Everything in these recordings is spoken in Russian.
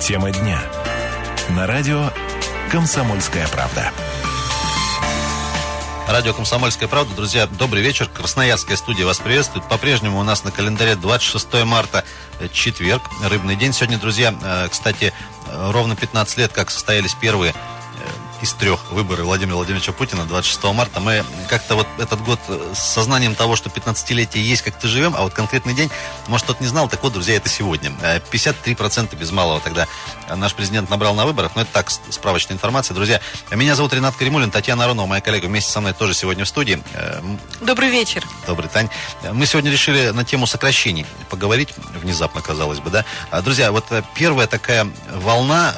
Тема дня. На радио «Комсомольская правда». Радио «Комсомольская правда». Друзья, добрый вечер. Красноярская студия вас приветствует. По-прежнему у нас на календаре 26 марта, э, четверг, рыбный день. Сегодня, друзья, э, кстати, э, ровно 15 лет, как состоялись первые из трех выборы Владимира Владимировича Путина 26 марта. Мы как-то вот этот год с сознанием того, что 15-летие есть, как-то живем, а вот конкретный день, может, кто-то не знал, так вот, друзья, это сегодня. 53% без малого тогда наш президент набрал на выборах, но это так, справочная информация. Друзья, меня зовут Ренат Каримулин, Татьяна Аронова, моя коллега, вместе со мной тоже сегодня в студии. Добрый вечер. Добрый, Тань. Мы сегодня решили на тему сокращений поговорить, внезапно, казалось бы, да. Друзья, вот первая такая волна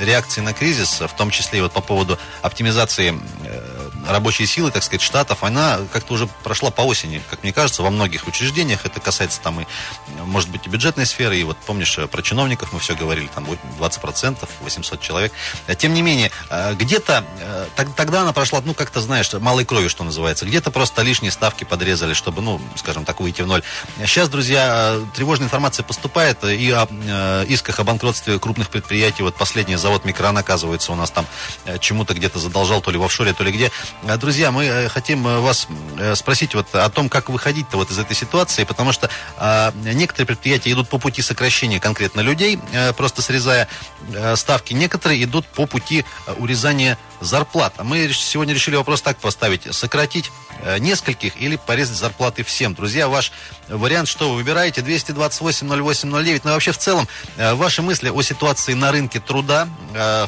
реакции на кризис, в том числе и вот по поводу оптимизации э, рабочей силы, так сказать, штатов, она как-то уже прошла по осени, как мне кажется, во многих учреждениях. Это касается там и, может быть, и бюджетной сферы. И вот помнишь, э, про чиновников мы все говорили, там 20%, 800 человек. Э, тем не менее, э, где-то тогда она прошла, ну, как-то, знаешь, малой крови, что называется. Где-то просто лишние ставки подрезали, чтобы, ну, скажем так, выйти в ноль. Сейчас, друзья, тревожная информация поступает и о исках о банкротстве крупных предприятий. Вот последний завод Микрон, оказывается, у нас там чему-то где-то задолжал, то ли в офшоре, то ли где. Э, друзья, мы э, хотим э, вас спросить вот о том, как выходить-то вот из этой ситуации, потому что а, некоторые предприятия идут по пути сокращения конкретно людей, просто срезая ставки. Некоторые идут по пути урезания зарплат. А мы сегодня решили вопрос так поставить. Сократить нескольких или порезать зарплаты всем. Друзья, ваш вариант, что вы выбираете? 228-08-09. Ну вообще в целом, ваши мысли о ситуации на рынке труда.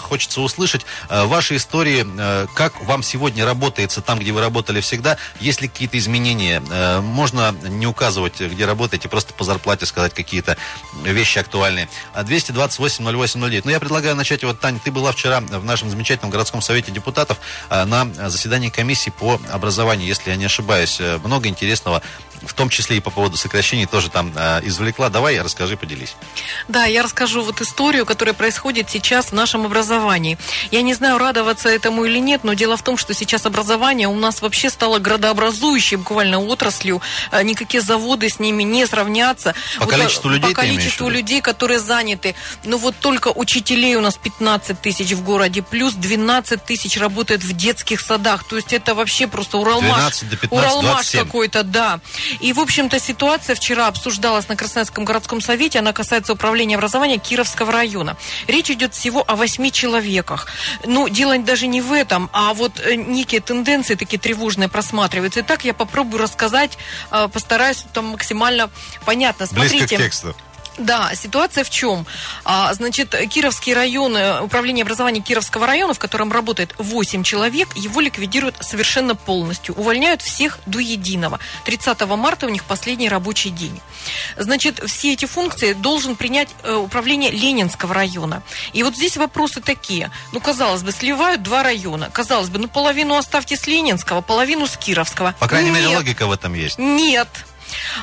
Хочется услышать ваши истории, как вам сегодня работается там, где вы работали всегда. Есть ли какие-то изменения? Э, можно не указывать, где работаете, просто по зарплате сказать какие-то вещи актуальные. 228-08-09. Но я предлагаю начать. Вот, Таня, ты была вчера в нашем замечательном городском совете депутатов э, на заседании комиссии по образованию, если я не ошибаюсь. Э, много интересного в том числе и по поводу сокращений тоже там э, извлекла. Давай, расскажи, поделись. Да, я расскажу вот историю, которая происходит сейчас в нашем образовании. Я не знаю, радоваться этому или нет, но дело в том, что сейчас образование у нас вообще стало градообразующей буквально отраслью. Э, никакие заводы с ними не сравнятся. По вот, количеству людей По количеству людей, которые заняты. Ну вот только учителей у нас 15 тысяч в городе, плюс 12 тысяч работает в детских садах. То есть это вообще просто Уралмаш. 12 до 15, Уралмаш какой-то, да. И, в общем-то, ситуация вчера обсуждалась на Красноярском городском совете. Она касается управления образования Кировского района. Речь идет всего о восьми человеках. Ну, дело даже не в этом, а вот э, некие тенденции такие тревожные просматриваются. И так я попробую рассказать, э, постараюсь там максимально понятно. Смотрите. Близко к тексту. Да, ситуация в чем? А, значит, Кировский район, э, управление образования Кировского района, в котором работает 8 человек, его ликвидируют совершенно полностью. Увольняют всех до единого. 30 марта у них последний рабочий день. Значит, все эти функции должен принять э, управление Ленинского района. И вот здесь вопросы такие. Ну, казалось бы, сливают два района. Казалось бы, ну, половину оставьте с Ленинского, половину с Кировского. По крайней Нет. мере, логика в этом есть. Нет.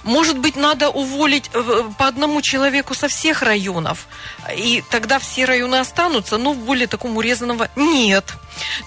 Может быть, надо уволить э, по одному человеку со всех районов, и тогда все районы останутся, но в более таком урезанного нет.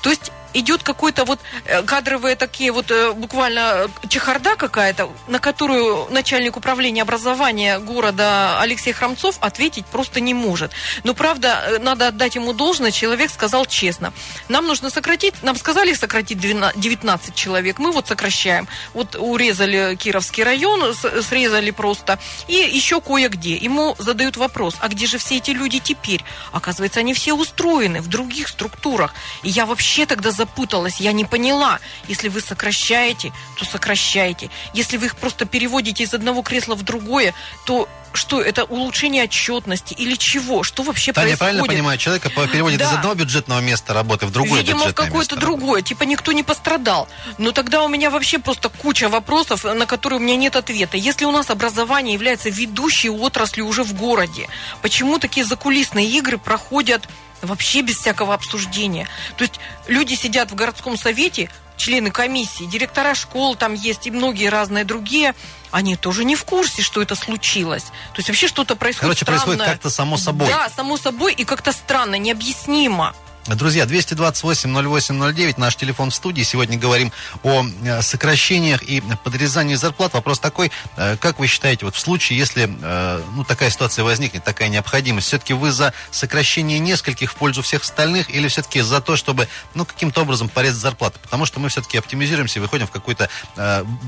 То есть идет какой-то вот э, кадровые такие вот э, буквально чехарда какая-то, на которую начальник управления образования города Алексей Храмцов ответить просто не может. Но правда, э, надо отдать ему должное, человек сказал честно. Нам нужно сократить, нам сказали сократить 19 человек, мы вот сокращаем. Вот урезали Кировский район, срезали просто, и еще кое-где. Ему задают вопрос, а где же все эти люди теперь? Оказывается, они все устроены в других структурах. И я вообще тогда за запуталась, я не поняла. Если вы сокращаете, то сокращайте. Если вы их просто переводите из одного кресла в другое, то что это улучшение отчетности или чего? Что вообще Таня, происходит? правильно понимаю, человека переводит да. из одного бюджетного места работы в другое Видимо, в какое-то другое. Работы. Типа никто не пострадал. Но тогда у меня вообще просто куча вопросов, на которые у меня нет ответа. Если у нас образование является ведущей отраслью уже в городе, почему такие закулисные игры проходят вообще без всякого обсуждения. То есть люди сидят в городском совете, члены комиссии, директора школ там есть и многие разные другие, они тоже не в курсе, что это случилось. То есть вообще что-то происходит Короче, странное. происходит как-то само собой. Да, само собой и как-то странно, необъяснимо. Друзья, 228-08-09, наш телефон в студии. Сегодня говорим о э, сокращениях и подрезании зарплат. Вопрос такой, э, как вы считаете, вот в случае, если э, ну, такая ситуация возникнет, такая необходимость, все-таки вы за сокращение нескольких в пользу всех остальных или все-таки за то, чтобы ну, каким-то образом порезать зарплаты? Потому что мы все-таки оптимизируемся и выходим в какую-то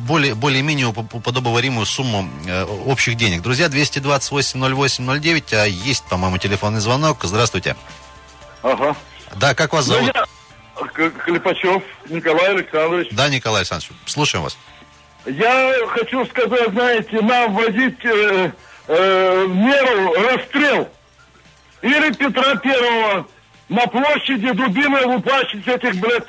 более, более-менее уподобоваримую сумму общих денег. Друзья, 228-08-09, а есть, по-моему, телефонный звонок. Здравствуйте. Ага. Да, как вас зовут? Ну, я Клепачев Николай Александрович. Да, Николай Александрович, слушаем вас. Я хочу сказать, знаете, нам вводить э, э, меру расстрел. Или Петра Первого на площади дубиной лупачить этих, блядь,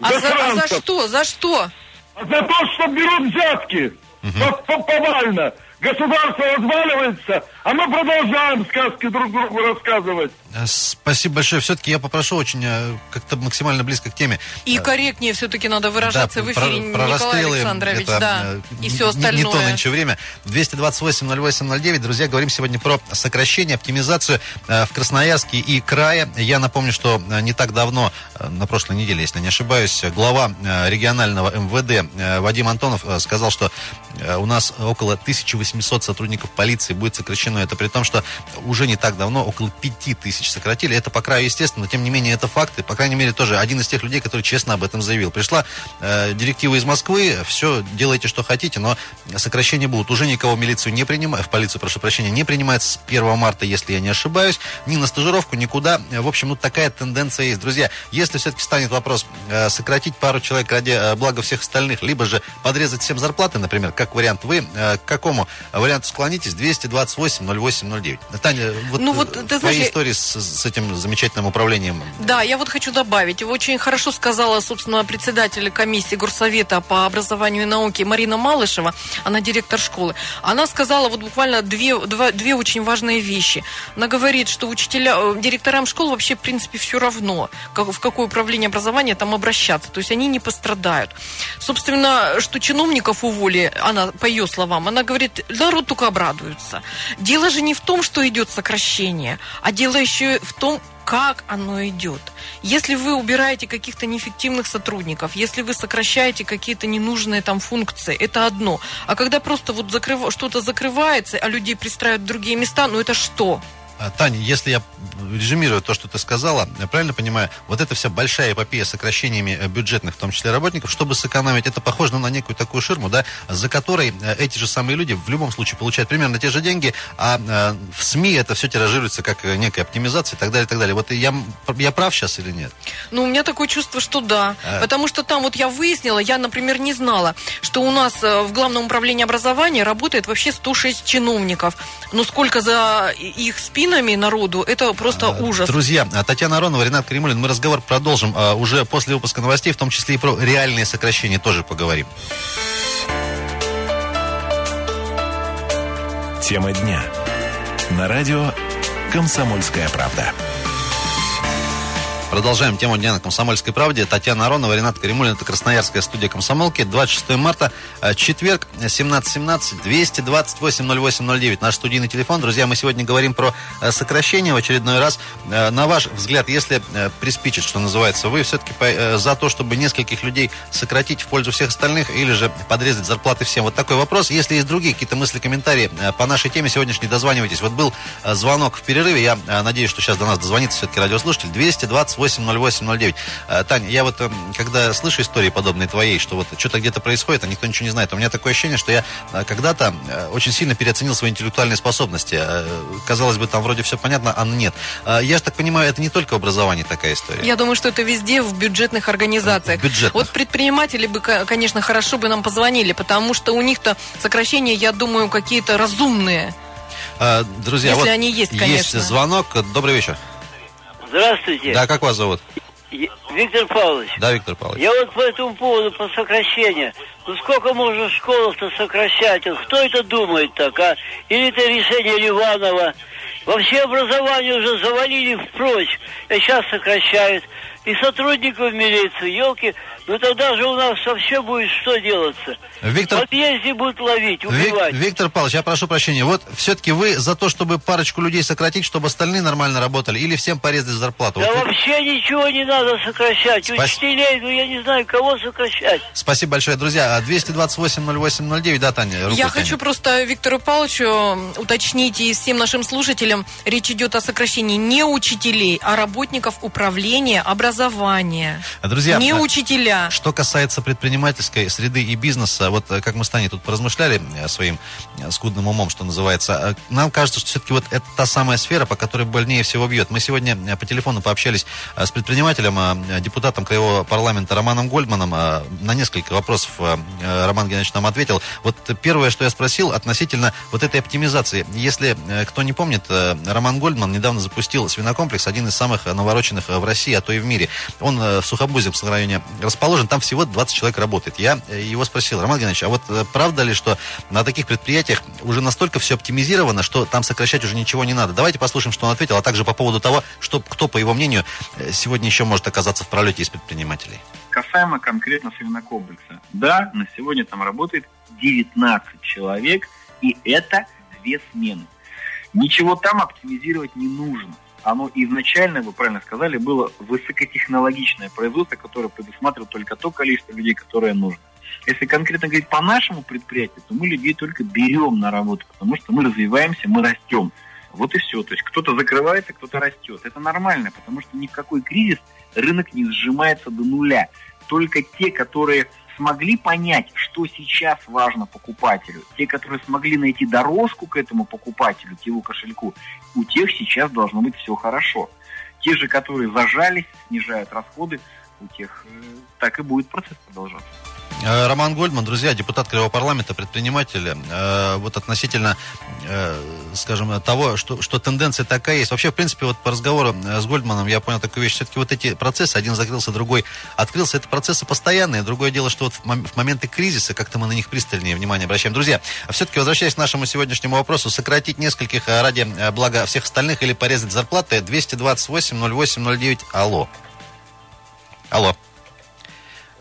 а за, а за что? За что? А за то, что берут взятки. Угу. Повально. Государство разваливается, а мы продолжаем сказки друг другу рассказывать. Э, спасибо большое. Все-таки я попрошу очень э, как-то максимально близко к теме. И корректнее все-таки надо выражаться да, в эфире, про, про Николай Александрович. Это, да, э, и все остальное. Не, не то нынче время. 228-08-09. Друзья, говорим сегодня про сокращение, оптимизацию в Красноярске и крае. Я напомню, что не так давно, на прошлой неделе, если не ошибаюсь, глава регионального МВД Вадим Антонов сказал, что у нас около 1800 800 сотрудников полиции будет сокращено. Это при том, что уже не так давно около 5000 сократили. Это по краю естественно, но тем не менее это факты. По крайней мере, тоже один из тех людей, который честно об этом заявил. Пришла э, директива из Москвы, все, делайте, что хотите, но сокращения будут. Уже никого в милицию не принимают, в полицию, прошу прощения, не принимается с 1 марта, если я не ошибаюсь. Ни на стажировку, никуда. В общем, ну такая тенденция есть. Друзья, если все-таки станет вопрос э, сократить пару человек ради э, блага всех остальных, либо же подрезать всем зарплаты, например, как вариант, вы э, к какому вариант склонитесь 228 08 09. Таня, вот, ну, вот ты твои знаешь, истории с, с этим замечательным управлением. Да, я вот хочу добавить. Очень хорошо сказала, собственно, председатель комиссии Горсовета по образованию и науке Марина Малышева, она директор школы. Она сказала вот буквально две, два, две очень важные вещи. Она говорит, что учителя, э, директорам школ вообще, в принципе, все равно, как, в какое управление образования там обращаться. То есть они не пострадают. Собственно, что чиновников уволи, она, по ее словам, она говорит, народ только обрадуется. Дело же не в том, что идет сокращение, а дело еще в том, как оно идет. Если вы убираете каких-то неэффективных сотрудников, если вы сокращаете какие-то ненужные там функции, это одно. А когда просто вот закрыв... что-то закрывается, а людей пристраивают в другие места, ну это что? А, Таня, если я резюмирую то, что ты сказала, я правильно понимаю, вот эта вся большая эпопея с сокращениями э, бюджетных, в том числе работников, чтобы сэкономить, это похоже ну, на некую такую ширму, да, за которой э, эти же самые люди в любом случае получают примерно те же деньги, а э, в СМИ это все тиражируется как некая оптимизация и так далее, и так далее. Вот я, я прав сейчас или нет? Ну, у меня такое чувство, что да. А... Потому что там вот я выяснила, я, например, не знала, что у нас в Главном управлении образования работает вообще 106 чиновников. Но сколько за их спин спинами народу, это просто а, ужас. Друзья, Татьяна Аронова, Ренат Кремулин, мы разговор продолжим а, уже после выпуска новостей, в том числе и про реальные сокращения тоже поговорим. Тема дня. На радио «Комсомольская правда». Продолжаем тему дня на «Комсомольской правде». Татьяна Аронова, Ренат Каримулин. Это Красноярская студия «Комсомолки». 26 марта, э, четверг, 17.17, 228 08 09. Наш студийный телефон. Друзья, мы сегодня говорим про э, сокращение в очередной раз. Э, на ваш взгляд, если приспичит, что называется, вы все-таки за то, чтобы нескольких людей сократить в пользу всех остальных или же подрезать зарплаты всем? Вот такой вопрос. Если есть другие какие-то мысли, комментарии по нашей теме сегодняшней, дозванивайтесь. Вот был звонок в перерыве. Я надеюсь, что сейчас до нас дозвонится все-таки радиослушатель. 228 80809. Э, Таня, я вот, эм, когда слышу истории подобные твоей, что вот что-то где-то происходит, а никто ничего не знает, у меня такое ощущение, что я э, когда-то э, очень сильно переоценил свои интеллектуальные способности. Казалось бы, там вроде все понятно, а нет. Я же так понимаю, это не только в образовании такая история. Я думаю, что это везде в бюджетных организациях. Бюджетных. Вот предприниматели бы, конечно, хорошо бы нам позвонили, потому что у них-то сокращения, я думаю, какие-то разумные. Друзья, Если вот они есть, конечно. Есть звонок. Добрый вечер. Здравствуйте. Да, как вас зовут? Виктор Павлович. Да, Виктор Павлович. Я вот по этому поводу, по сокращению. Ну сколько можно школах-то сокращать? Кто это думает так, а? Или это решение Ливанова? Вообще образование уже завалили впрочь. И сейчас сокращают. и сотрудников милиции, елки, ну тогда же у нас вообще будет что делаться? Виктор- В подъезде будут ловить, Вик- убивать. Виктор Павлович, я прошу прощения. Вот все-таки вы за то, чтобы парочку людей сократить, чтобы остальные нормально работали, или всем порезать зарплату? Да Вот вы- вообще ничего не надо сокращать. Спас- Учителей, ну я не знаю, кого сокращать. Спасибо большое, друзья. А 228-08-09, да, Таня? руку Я тянет. хочу просто Виктору Павловичу уточнить и всем нашим слушателям, речь идет о сокращении не учителей, а работников управления образования. Друзья, не а- учителя. Что касается предпринимательской среды и бизнеса, вот э, как мы с Таней тут поразмышляли э, своим э, скудным умом, что называется, нам кажется, что все-таки вот это та самая сфера, по которой больнее всего бьет. Мы сегодня по телефону пообщались с предпринимателем, депутатом Краевого парламента Романом Гольдманом. На несколько вопросов Роман Геннадьевич нам ответил. Вот первое, что я спросил относительно вот этой оптимизации. Если кто не помнит, Роман Гольдман недавно запустил свинокомплекс, один из самых навороченных в России, а то и в мире. Он в Сухобузевском районе расположен, там всего 20 человек работает. Я э, его спросил, Роман Геннадьевич, а вот э, правда ли, что на таких предприятиях уже настолько все оптимизировано, что там сокращать уже ничего не надо? Давайте послушаем, что он ответил, а также по поводу того, что, кто, по его мнению, э, сегодня еще может оказаться в пролете из предпринимателей. касаемо конкретно свинокомплекса. Да, на сегодня там работает 19 человек, и это две смены. Ничего там оптимизировать не нужно. Оно изначально, вы правильно сказали, было высокотехнологичное производство, которое предусматривает только то количество людей, которое нужно. Если конкретно говорить по нашему предприятию, то мы людей только берем на работу, потому что мы развиваемся, мы растем. Вот и все. То есть кто-то закрывается, кто-то растет. Это нормально, потому что ни в какой кризис рынок не сжимается до нуля. Только те, которые смогли понять, что сейчас важно покупателю, те, которые смогли найти дорожку к этому покупателю, к его кошельку, у тех сейчас должно быть все хорошо. Те же, которые зажались, снижают расходы, у тех э, так и будет процесс продолжаться. Э, Роман Гольдман, друзья, депутат Краевого парламента, предприниматель. Э, Вот относительно, э, скажем, того, что, что тенденция такая есть. Вообще, в принципе, вот по разговору э, с Гольдманом я понял такую вещь. Все-таки вот эти процессы, один закрылся, другой открылся, это процессы постоянные. Другое дело, что вот в мом- в моменты кризиса как-то мы на них пристальнее внимание обращаем. Друзья, а все-таки возвращаясь к нашему сегодняшнему вопросу, сократить нескольких э, ради блага всех остальных или порезать зарплаты 228 08 09. Алло. Алло.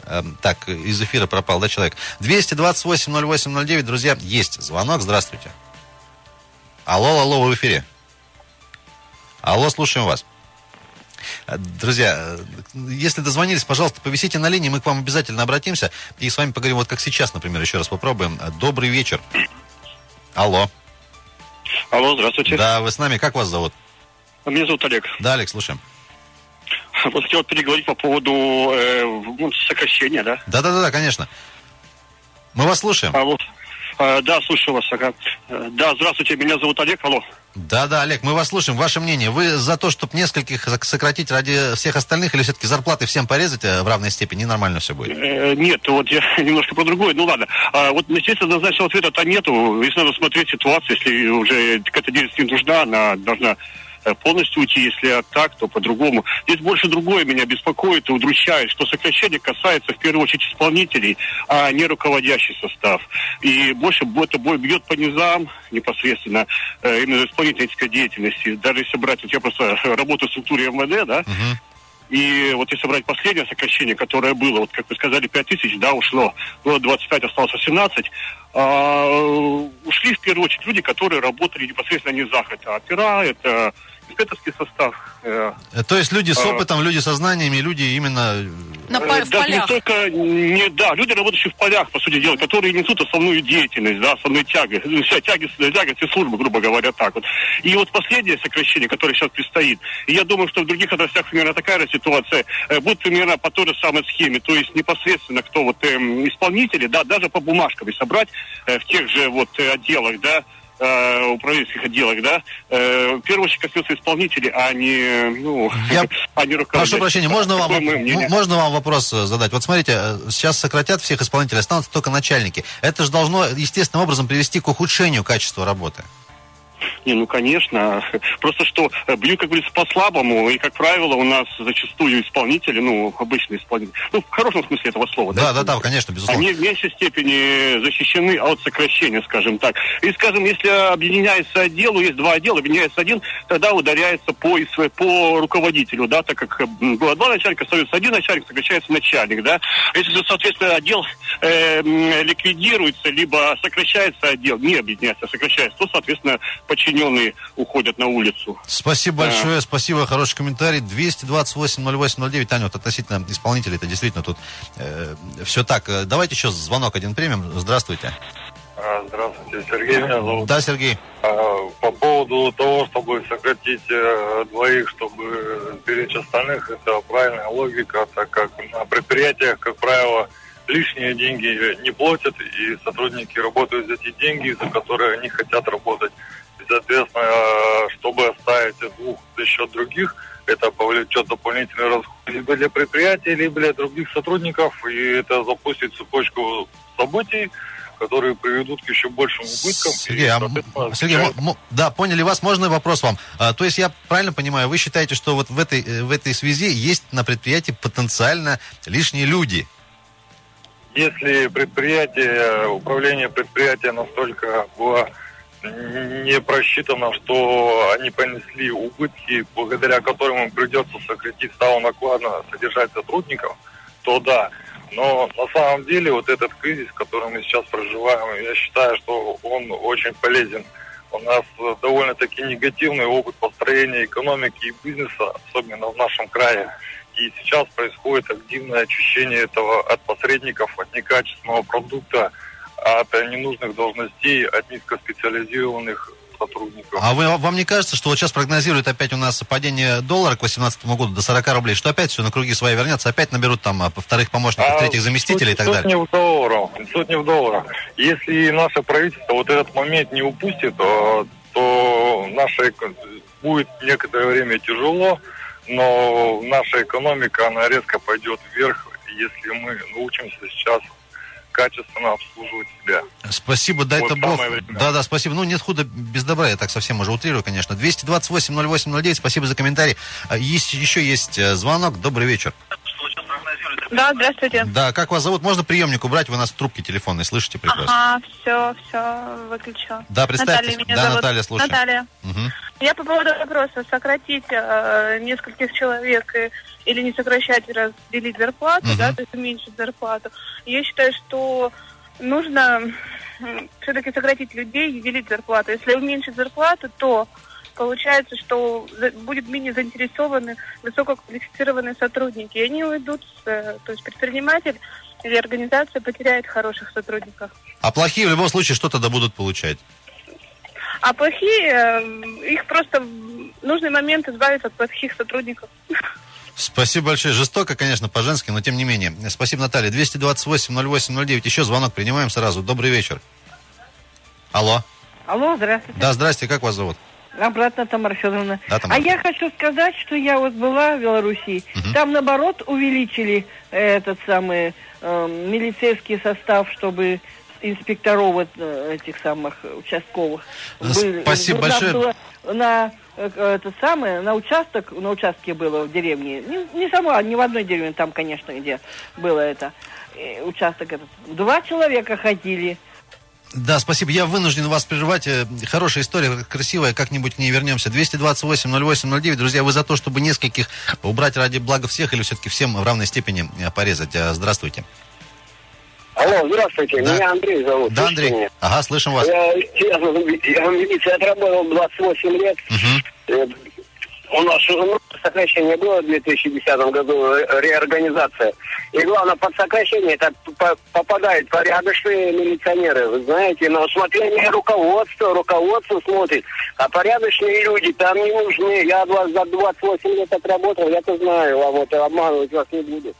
Эм, Так, из эфира пропал, да, человек? 228-08-09, друзья, есть звонок, здравствуйте. Алло, алло, вы в эфире. Алло, слушаем вас. Э, Друзья, э, если дозвонились, пожалуйста, повисите на линии, мы к вам обязательно обратимся и с вами поговорим, вот как сейчас, например, еще раз попробуем. Э, Добрый вечер. Алло. Алло, здравствуйте. Да, вы с нами, как вас зовут? Меня зовут Олег. Да, Олег, слушаем. Вот хотел переговорить по поводу э, ну, сокращения, да? Да-да-да, конечно. Мы вас слушаем. Алло. Э, да, слушаю вас. Ага. Э, да, здравствуйте, меня зовут Олег. Алло. Да-да, Олег, мы вас слушаем. Ваше мнение, вы за то, чтобы нескольких сок- сократить ради всех остальных, или все-таки зарплаты всем порезать э, в равной степени? Нормально все будет. Э, нет, вот я немножко про другое. Ну ладно. А, вот, естественно, однозначного ответа-то нету. Здесь надо смотреть ситуацию. Если уже какая-то деятельность не нужна, она должна полностью уйти. Если так, то по-другому. Здесь больше другое меня беспокоит и удручает, что сокращение касается в первую очередь исполнителей, а не руководящий состав. И больше это бой бьет по низам непосредственно э, именно исполнительской деятельности. Даже если брать, вот я просто работаю в структуре МВД, да, Мгм. И вот если брать последнее сокращение, которое было, вот как вы сказали, 5 тысяч, да, ушло, было 25, осталось 18, а, ушли в первую очередь люди, которые работали непосредственно не за а опера, это инспекторский состав. э, Э, То есть люди с А. опытом, люди со знаниями, люди именно... э, На э, в даже не полях. только, не, да, люди, работающие в полях, по сути дела, которые несут основную деятельность, да, основную тягу, ну, вся тяги, тягость службы, грубо говоря, так вот. И вот последнее сокращение, которое сейчас предстоит, и я думаю, что в других отраслях примерно такая же ситуация, э, будет примерно по той же самой схеме, то есть непосредственно кто вот эм, исполнители, да, даже по бумажкам, если собрать э, в тех же вот э, отделах, да, э, управленческих отделах, да, э, в первую очередь коснется исполнителей, а не, ну, Я а не руководителей. Прошу прощения, можно вам, можно вам вопрос э, задать? Вот смотрите, э, сейчас сократят всех исполнителей, останутся только начальники. Это же должно естественным образом привести к ухудшению качества работы. Не, ну, конечно. Просто что э, бьют, как говорится, по-слабому, и, как правило, у нас зачастую исполнители, ну, обычные исполнители, ну, в хорошем смысле этого слова, Да, да, да, конечно, безусловно. Они в меньшей степени защищены от сокращения, скажем так. И, скажем, если объединяется отдел, есть два отдела, объединяется один, тогда ударяется по, по руководителю, да, так как было два начальника, остается один начальник, сокращается начальник, да. Если же, соответственно, отдел э, ликвидируется, либо сокращается отдел, не объединяется, а сокращается, то, соответственно, подчиненные уходят на улицу. Спасибо Да. большое, спасибо, хороший комментарий. 228-08-09, Таня, вот относительно исполнителей, это действительно тут все так. Э, Давайте еще звонок один примем. Здравствуйте. А, Здравствуйте, Сергей меня зовут. Да, Сергей. А, По поводу того, чтобы сократить э, двоих, чтобы беречь остальных, это правильная логика, так как на предприятиях, как правило, лишние деньги не платят, и сотрудники работают за те деньги, за которые они хотят работать. И, соответственно, э, чтобы оставить двух за счет других, это повлечет дополнительные расходы либо для предприятия, либо для других сотрудников, и это запустит цепочку событий, которые приведут к еще большим убыткам. Сергей, И, а, Сергей, м- м- да, поняли вас. Можно вопрос вам? А, то есть я правильно понимаю, вы считаете, что вот в этой, э, в этой связи есть на предприятии потенциально лишние люди? Если предприятие, управление предприятия настолько было не просчитано, что они понесли убытки, благодаря которым им придется сократить ставу наклада, содержать сотрудников, то да. Но на самом деле вот этот кризис, который мы сейчас проживаем, я считаю, что он очень полезен. У нас довольно-таки негативный опыт построения экономики и бизнеса, особенно в нашем крае. И сейчас происходит активное очищение этого от посредников, от некачественного продукта, от э, ненужных должностей, от низкоспециализированных сотрудников. А вы, вам не кажется, что вот сейчас прогнозируют опять у нас падение доллара к 2018 году до 40 рублей, что опять все на круги свои вернется, опять наберут там а, вторых помощников, А третьих заместителей и так суть далее? не в долларах. Суть не в долларах. Если наше правительство вот этот момент не упустит, э, то эко- будет некоторое время тяжело, но наша экономика, она резко пойдет вверх, если мы научимся сейчас качественно обслуживать себя. Спасибо, дай Вот это Бог. самое время. Да, да, спасибо. Ну, нет худа без добра, я так совсем уже утрирую, конечно. 228-08-09, спасибо за комментарий. А, Есть, еще есть э, звонок. Добрый вечер. Да, здравствуйте. Да, как вас зовут? Можно приемник убрать? Вы нас в трубке телефонной слышите прекрасно. Ага, все, все, выключила. Да, представьтесь. Наталья меня Да, зовут. Наталья, слушаю. Наталья. Мгм. Я по поводу вопроса, сократить э, нескольких человек и- или не сокращать, разделить зарплату, Мгм. да, то есть уменьшить зарплату. Я считаю, что нужно все-таки сократить людей и делить зарплату. Если уменьшить зарплату, то получается, что будет менее заинтересованы высококвалифицированные сотрудники. И они уйдут, с, э, то есть предприниматель или организация потеряет хороших сотрудников. А плохие в любом случае что тогда будут получать? А плохие, э, их просто в нужный момент избавиться от плохих сотрудников. Спасибо большое. Жестоко, конечно, по-женски, но тем не менее. Спасибо, Наталья. 228-08-09. Еще звонок принимаем сразу. Добрый вечер. Алло. Алло, здравствуйте. Да, здрасте, как вас зовут? Обратно Тамара Федоровна. Да, Тамара. А я хочу сказать, что я вот была в Белоруссии. Мгм. Там, наоборот, увеличили этот самый э, милицейский состав, чтобы инспекторов вот, э, этих самых участковых. были. Спасибо нам большое. было на э, это самое, на участок, на участке было в деревне. Не, не сама, не в одной деревне, там, конечно, где было это э, участок этот. Два человека ходили. Да, спасибо. Я вынужден вас прерывать. Э, Хорошая история, красивая. Как-нибудь к ней вернемся. 228-08-09. Друзья, вы за то, чтобы нескольких убрать ради блага всех или все-таки всем в равной степени э, порезать? Э, Здравствуйте. Алло, здравствуйте, Да. меня Андрей зовут. Да, Андрей. меня? Ага, слышим вас. Я, я, я в милиции отработал 28 лет. Э, У нас сокращение было в 2010 году, э, реорганизация. И главное, под сокращение это по- попадают порядочные милиционеры, вы знаете, на усмотрение руководства, руководство смотрит, а порядочные люди там не нужны. Я от вас за 28 лет отработал, я-то знаю, вам это обманывать вас не буду.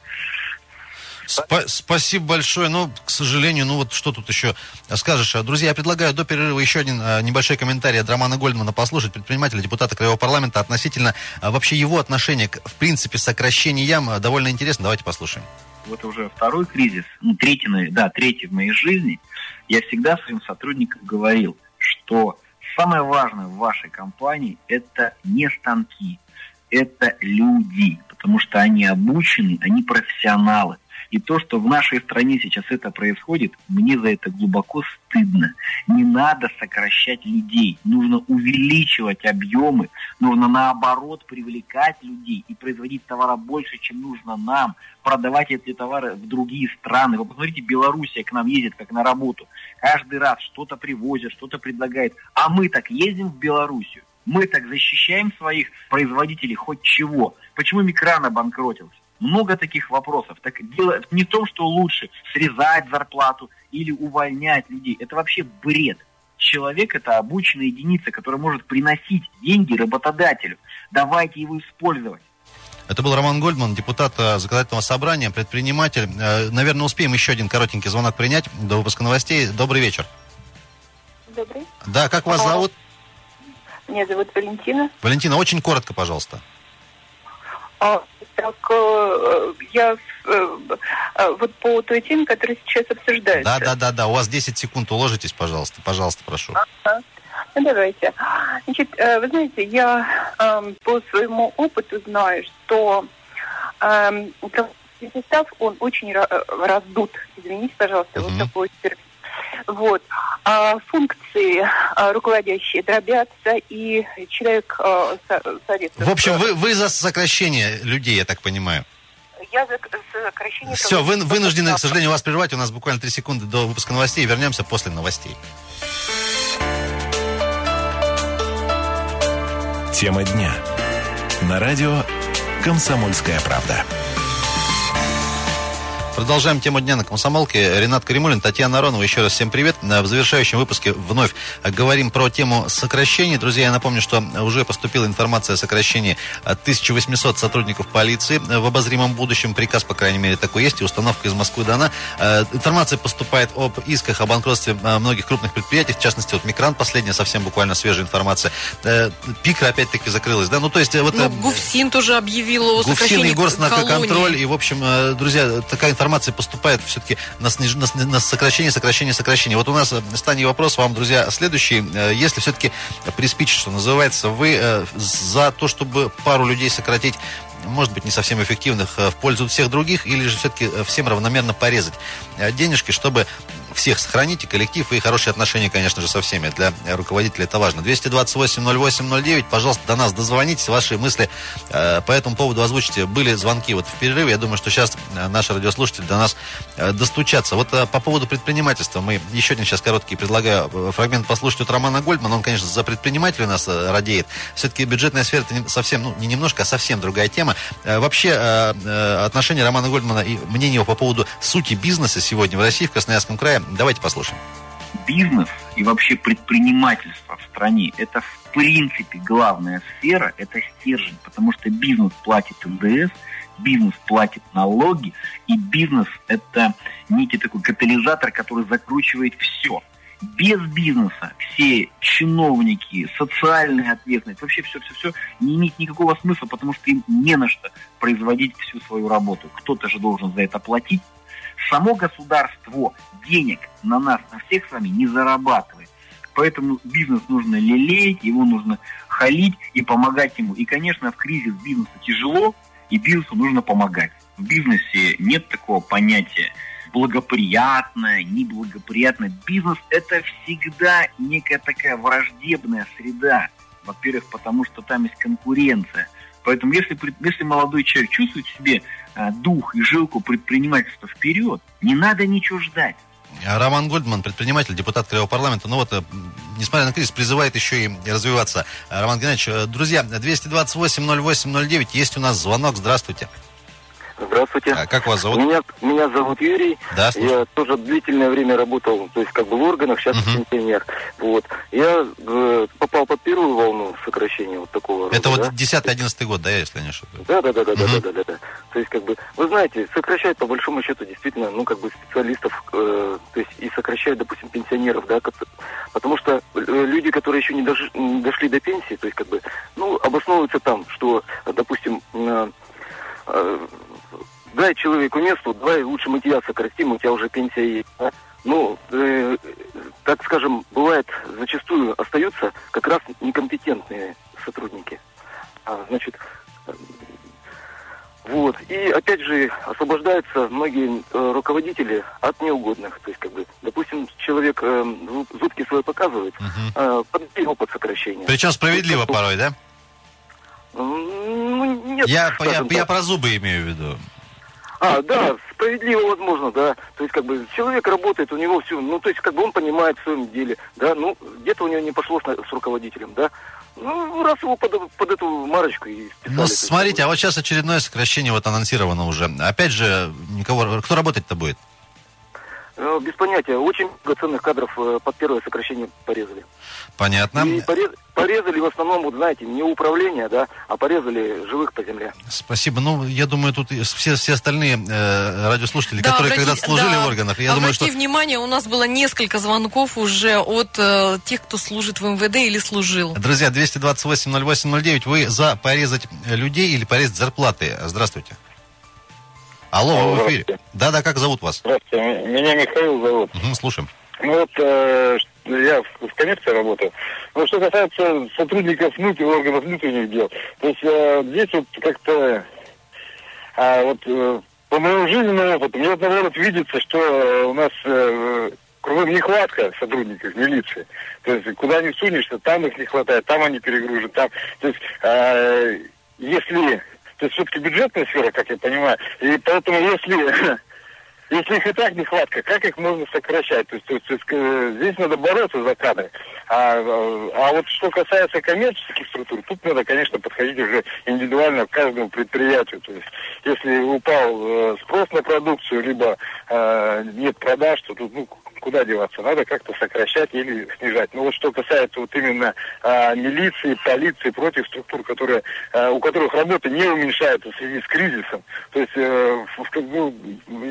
Спа- спасибо большое. Ну, к сожалению, ну вот что тут еще скажешь. Друзья, я предлагаю до перерыва еще один э, небольшой комментарий от Романа Гольдмана послушать, предпринимателя, депутата Краевого парламента, относительно э, вообще его отношения к, в принципе, сокращениям. Э, Довольно интересно. Давайте послушаем. вот уже второй кризис, ну, третий, да, третий в моей жизни, я всегда своим сотрудникам говорил, что Самое важное в вашей компании – это не станки, это люди, потому что они обучены, они профессионалы. И то, что в нашей стране сейчас это происходит, мне за это глубоко стыдно. Не надо сокращать людей. Нужно увеличивать объемы. Нужно наоборот привлекать людей и производить товара больше, чем нужно нам. Продавать эти товары в другие страны. Вы посмотрите, Белоруссия к нам ездит как на работу. Каждый раз что-то привозят, что-то предлагает. А мы так ездим в Белоруссию. Мы так защищаем своих производителей хоть чего. Почему Микран обанкротился? Много таких вопросов. Так дело не в том, что лучше срезать зарплату или увольнять людей. Это вообще бред. Человек – это обученная единица, которая может приносить деньги работодателю. Давайте его использовать. Это был Роман Гольдман, депутат э, законодательного собрания, предприниматель. Э, наверное, успеем еще один коротенький звонок принять до выпуска новостей. Добрый вечер. Добрый. Да, как вас зовут? Меня зовут Валентина. Валентина, очень коротко, пожалуйста. А, так, э, я э, э, вот по той теме, которая сейчас обсуждается. Да, да, да, да. У вас 10 секунд уложитесь, пожалуйста. Пожалуйста, прошу. Ага. Ну, давайте. Значит, э, вы знаете, я э, по своему опыту знаю, что э, состав, он очень ра- раздут. Извините, пожалуйста, Мгм. вот такой термин. Вот. А функции а, руководящие дробятся, и человек а, советует... В общем, вы, вы за сокращение людей, я так понимаю. Я за сокращение... Все, вы, вынуждены, к сожалению, вас прервать. У нас буквально 3 секунды до выпуска новостей. Вернемся после новостей. Тема дня. На радио «Комсомольская правда». Продолжаем тему дня на комсомолке. Ренат Каримулин, Татьяна Аронова. Еще раз всем привет. В завершающем выпуске вновь говорим про тему сокращений. Друзья, я напомню, что уже поступила информация о сокращении 1800 сотрудников полиции в обозримом будущем. Приказ, по крайней мере, такой есть, и установка из Москвы дана. Э, Информация поступает об исках о банкротстве э, многих крупных предприятий, в частности, вот Микран, последняя совсем буквально свежая информация. Э, Пикра опять-таки закрылась, да? Ну, то есть, э, вот... Ну, э, Гуфсин тоже объявил о Гуфсин сокращении и Горснаркоконтроль. колонии. И, в общем, э, друзья, такая информация поступает все-таки на, сниж- на на сокращение, сокращение, сокращение. Вот у нас, э, Стани, вопрос вам, друзья, следующий. Э, Если все-таки приспичит, что называется, вы э, за то, чтобы пару людей сократить может быть, не совсем эффективных в пользу всех других, или же все-таки всем равномерно порезать денежки, чтобы всех сохранить, и коллектив, и хорошие отношения, конечно же, со всеми. Для руководителя это важно. 228-08-09, пожалуйста, до нас дозвонитесь, ваши мысли э, по этому поводу озвучите. Были звонки вот в перерыве, я думаю, что сейчас э, наши радиослушатели до нас э, достучатся. Вот по поводу предпринимательства, мы еще один сейчас короткий предлагаю фрагмент послушать от Романа Гольдмана, он, конечно, за предпринимателей у нас радеет. Все-таки бюджетная сфера это совсем, ну, не немножко, а совсем другая тема. Вообще, отношение Романа Гольдмана и мнение его по поводу сути бизнеса сегодня в России, в Красноярском крае, давайте послушаем. бизнес и вообще предпринимательство в стране – это в принципе главная сфера, это стержень, потому что бизнес платит НДС, бизнес платит налоги, и бизнес – это некий такой катализатор, который закручивает все. Без бизнеса все чиновники, социальная ответственность, вообще все-все-все не имеет никакого смысла, потому что им не на что производить всю свою работу. Кто-то же должен за это платить. Само государство денег на нас, на всех с вами не зарабатывает. Поэтому бизнес нужно лелеять, его нужно халить и помогать ему. И, конечно, в кризис бизнесу тяжело, и бизнесу нужно помогать. В бизнесе нет такого понятия благоприятное, неблагоприятное. Бизнес – это всегда некая такая враждебная среда. Во-первых, потому что там есть конкуренция. Поэтому если, если молодой человек чувствует в себе а, дух и жилку предпринимательства вперед, не надо ничего ждать. Роман Гольдман, предприниматель, депутат Краевого парламента, ну вот, э, несмотря на кризис, призывает еще и развиваться. Роман Геннадьевич, э, друзья, 228-08-09, есть у нас звонок, здравствуйте. Здравствуйте. А как вас зовут? Меня, меня зовут Юрий. Да, слушаю. Я тоже длительное время работал, то есть как бы в органах, сейчас Мгм. пенсионер. Вот. Я э, попал под первую волну сокращения вот такого рода. Это вот да? 10-11 год, да, если я не ошибаюсь? Да, да, да, да, да, Мгм. да, да, да. То есть, как бы, вы знаете, сокращают по большому счету действительно, ну, как бы специалистов, э, то есть и сокращают, допустим, пенсионеров, да, как- потому что э, люди, которые еще не, дож- не дошли до пенсии, то есть, как бы, ну, обосновываются там, что, допустим, э, э, дай человеку место, давай лучше мы тебя сократим, у тебя уже пенсия есть. да. Ну, э, так скажем, бывает, зачастую остаются как раз некомпетентные сотрудники. А, значит, э, вот. И опять же освобождаются многие э, руководители от неугодных. То есть, как бы, допустим, человек э, зуб- зубки свои показывает, э, подбей его под сокращение. Причем справедливо порой, да? Ну, нет, Я, я, я про зубы имею в виду. А, да, справедливо возможно, да. То есть, как бы, человек работает, у него все, ну, то есть, как бы, он понимает в своем деле, да, ну, где-то у него не пошло с, с руководителем, да. Ну, раз его под, под эту марочку и списали. Ну, смотрите, а вот сейчас очередное сокращение вот анонсировано уже. Опять же, никого... Кто работать-то будет? Э, без понятия, очень много ценных кадров э, под первое сокращение порезали. Понятно. И порез- порезали в основном, вот знаете, не управление, да, а порезали живых по земле. Спасибо. Ну, я думаю, тут все, все остальные э, радиослушатели, Да, которые обрати- когда-то служили да. в органах, я думаю, что... внимание, у нас было несколько звонков уже от э, тех, кто служит в МВД или служил. Друзья, 228-08-09, вы за порезать людей или порезать зарплаты? Здравствуйте. Алло, вы в эфире. Да-да, как зовут вас? Здравствуйте, меня Михаил зовут. Мгм, слушаем. Ну вот э, я в, в коммерции работаю. Но что касается сотрудников внутренних органов внутренних дел, то есть э, здесь вот как-то а, вот э, по моему жизненному опыту, мне вот наоборот видится, что э, у нас э, кругом нехватка сотрудников милиции. То есть куда не сунешься, там их не хватает, там они перегружены, там. То есть э, если то есть все-таки бюджетная сфера, как я понимаю, и поэтому если если их и так нехватка, как их можно сокращать? То есть, то есть, э, здесь надо бороться за кадры. А, э, а вот что касается коммерческих структур, тут надо, конечно, подходить уже индивидуально к каждому предприятию. То есть, если упал э, спрос на продукцию, либо нет продаж, то тут, ну, куда деваться? Надо как-то сокращать или снижать. Но вот что касается вот именно а, милиции, полиции, против структур, которые, а, у которых работа не уменьшается в связи с кризисом. То есть, э, в- ну,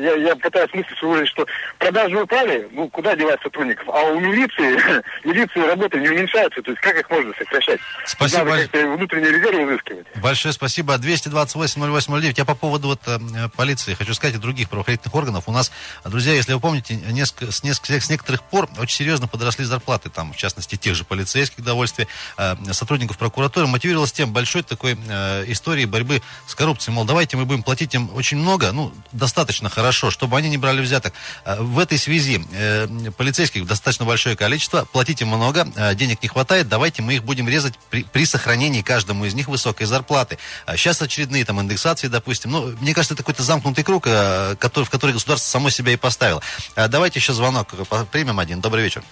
я, я пытаюсь мысль выразить, что продажи упали, ну куда девать сотрудников? А у милиции, милиции работа не уменьшается. То есть как их можно сокращать? Спасибо. Надо как-то внутренние резервы изыскивать. Большое спасибо. 228-08-09. Я по поводу вот, э, полиции хочу сказать и других правоохранительных органов. У нас, друзья, если вы помните, несколько, с, нескольких, с некоторых пор очень серьезно подросли зарплаты, там, в частности, тех же полицейских довольствий, э, сотрудников прокуратуры. Мотивировалось тем большой такой э, историей борьбы с коррупцией. Мол, давайте мы будем платить им очень много, ну, достаточно хорошо, чтобы они не брали взяток. Э, в этой связи полицейских достаточно большое количество, платить им много, денег не хватает, давайте мы их будем резать при, при сохранении каждому из них высокой зарплаты. А сейчас очередные там индексации, допустим. Ну, мне кажется, это какой-то замкнутый круг, который, в который государство само себя и поставило. А Давайте еще звонок примем один. Добрый вечер.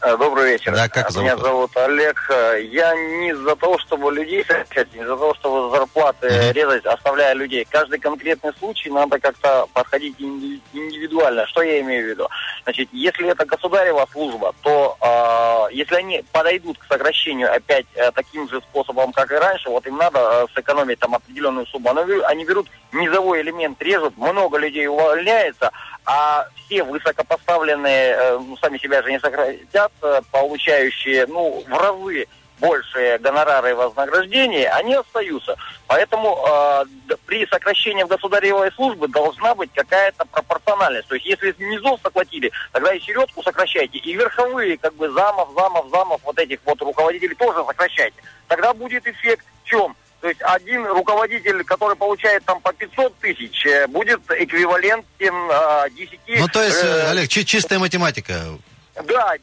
Э, Добрый вечер. Да, как Меня зовут вас? зовут Олег. Э, Я не за того, чтобы людей сокращать, не за того, чтобы зарплаты резать, оставляя людей. Каждый конкретный случай надо как-то подходить инди- индивидуально. Что я имею в виду? Значит, если это государева служба, то э, если они подойдут к сокращению опять э, таким же способом, как и раньше, вот им надо э, сэкономить там определенную сумму. Они берут низовой элемент, режут, много людей увольняется, а все высокопоставленные, э, ну, сами себя же не сократят, э, получающие, ну, в разы большие гонорары и вознаграждения, они остаются. Поэтому э, при сокращении в государевой службе должна быть какая-то пропорциональность. То есть если низов сократили, тогда и середку сокращайте, и верховые, как бы замов, замов, замов, вот этих вот руководителей тоже сокращайте. Тогда будет эффект в чем? То есть один руководитель, который получает там по 500 тысяч, э, будет эквивалентен э, 10... Ну, то есть, э, Олег, чи- чистая математика. да,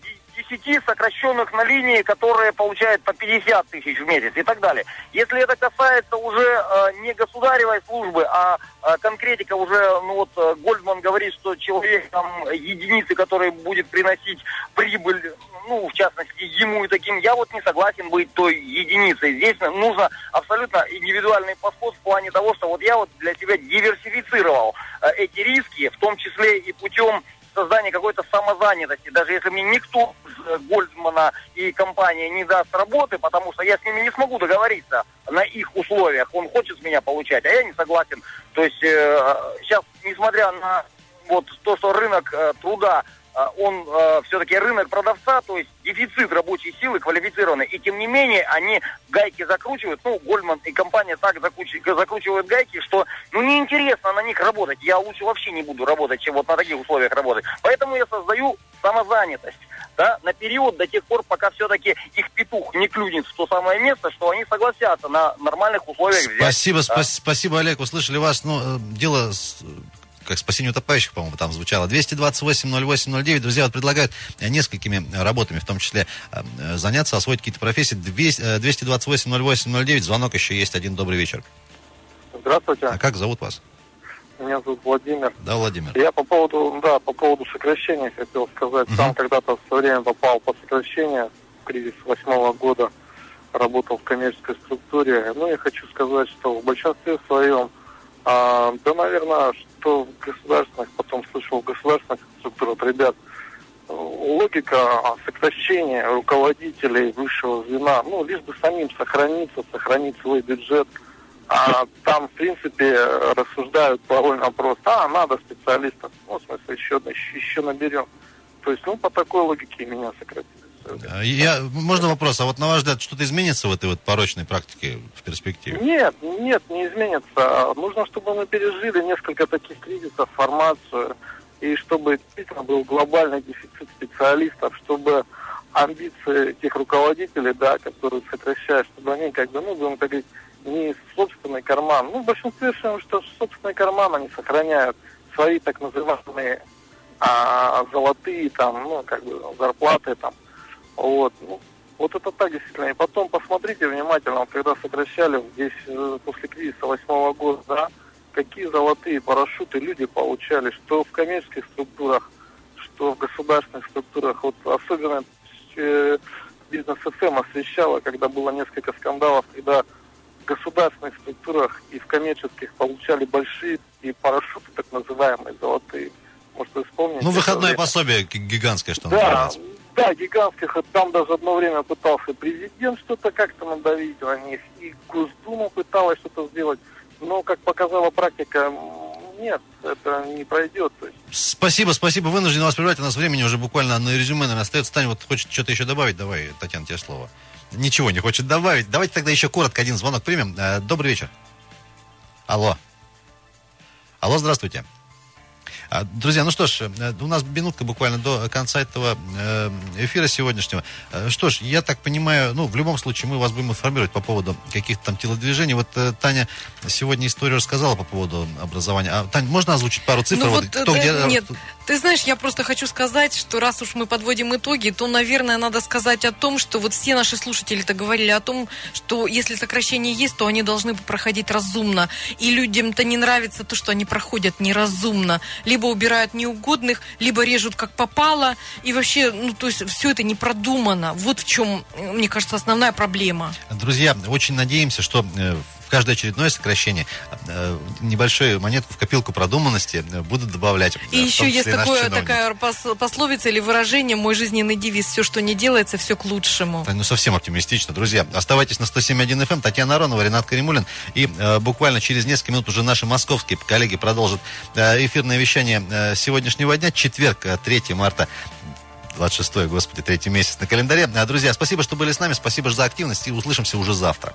10 сокращенных на линии, которые получают по 50 тысяч в месяц и так далее. Если это касается уже э, не государевой службы, а э, конкретика уже, ну вот э, Гольдман говорит, что человек там единицы, который будет приносить прибыль, ну, в частности, ему и таким, я вот не согласен быть той единицей. Здесь нужно абсолютно индивидуальный подход в плане того, что вот я вот для себя диверсифицировал э, эти риски, в том числе и путем создания какой-то самозанятости, даже если мне никто из э, Гольдмана и компания не даст работы, потому что я с ними не смогу договориться на их условиях. Он хочет с меня получать, а я не согласен. То есть э, сейчас, несмотря на вот то, что рынок э, труда он все-таки рынок продавца, то есть дефицит рабочей силы квалифицированной. И тем не менее они гайки закручивают. Ну, Гольман и компания так закручивают, гайки, что ну неинтересно на них работать. Я лучше вообще не буду работать, чем вот на таких условиях работать. Поэтому я создаю самозанятость да, на период до тех пор, пока все-таки их петух не клюнет в то самое место, что они согласятся на нормальных условиях взять. Спасибо, да. спа- спасибо, Олег, услышали вас. Ну, э, дело как спасение утопающих, по-моему, там звучало. 228-08-09. Друзья, вот предлагают э, несколькими работами, в том числе э, э, заняться, освоить какие-то профессии. 228-08-09. Звонок еще есть. Один добрый вечер. Здравствуйте. А как зовут вас? Меня зовут Владимир. Да, Владимир. Я по поводу, да, по поводу сокращения хотел сказать. Сам когда-то в свое время попал под сокращение в кризис восьмого года, работал в коммерческой структуре. Ну, я хочу сказать, что в большинстве своем, а, да, наверное, что в государственных, потом слышал в государственных структурах, ребят, логика сокращения руководителей высшего звена, ну, лишь бы самим сохраниться, сохранить свой бюджет, а там, в принципе, рассуждают довольно просто. А, надо специалистов. Ну, в смысле, еще, еще, еще наберем. То есть, ну, по такой логике меня сократили. А, Я, можно вопрос? А вот на ваш взгляд, что-то изменится в этой вот порочной практике в перспективе? Нет, нет, не изменится. Нужно, чтобы мы пережили несколько таких кризисов, формацию, и чтобы действительно был глобальный дефицит специалистов, чтобы амбиции тех руководителей, да, которые сокращают, чтобы они, как бы, ну, будем так говорить, не собственный карман. Ну, в большинстве своем, что собственный карман они сохраняют свои так называемые а, золотые там, ну, как бы зарплаты там. Вот. Ну, вот это так действительно. И потом посмотрите внимательно, когда сокращали здесь э, после кризиса восьмого года, да, какие золотые парашюты люди получали, что в коммерческих структурах, что в государственных структурах. Вот особенно э, бизнес ФМ освещало, когда было несколько скандалов, когда в государственных структурах и в коммерческих получали большие и парашюты, так называемые золотые. Может, вы вспомните? Ну, выходное время? пособие ги- гигантское, что Да, называется. Да, гигантских. Там даже одно время пытался президент что-то как-то надавить на них, и Госдума пыталась что-то сделать. Но, как показала практика, нет, это не пройдет. Спасибо, спасибо. Вынужден вас прервать. У нас времени уже буквально на резюме, наверное, остается. Таня, вот хочет что-то еще добавить? Давай, Татьяна, тебе слово. Ничего не хочет добавить. Давайте тогда еще коротко один звонок примем. Э, Добрый вечер. Алло. Алло, здравствуйте. А, Друзья, ну что ж, э, у нас минутка буквально до конца этого э, эфира сегодняшнего. Э, Что ж, я так понимаю, ну, в любом случае, мы вас будем информировать по поводу каких-то там телодвижений. Вот Таня сегодня историю рассказала по поводу образования. А, Тань, можно озвучить пару цифр? Ну Вот вот, кто да, где- нет, ты знаешь, я просто хочу сказать, что раз уж мы подводим итоги, то, наверное, надо сказать о том, что вот все наши слушатели-то говорили о том, что если сокращения есть, то они должны проходить разумно. И людям-то не нравится то, что они проходят неразумно. Либо убирают неугодных, либо режут как попало. И вообще, ну, то есть все это не продумано. Вот в чем, мне кажется, основная проблема. Друзья, очень надеемся, что э, в каждое очередное сокращение э, небольшую монетку в копилку продуманности э, будут добавлять. И э, в еще есть и такое, такая пос- пословица или выражение, мой жизненный девиз, все, что не делается, все к лучшему. Ну, совсем оптимистично. Друзья, оставайтесь на 107.1 FM. Татьяна Аронова, Ренат Каримулин. И э, буквально через несколько минут уже наши московские коллеги продолжат э, эфирное вещание э, сегодняшнего дня. Четверг, э, 3 марта. 26 господи, третий месяц на календаре. Друзья, спасибо, что были с нами. Спасибо за активность. И услышимся уже завтра.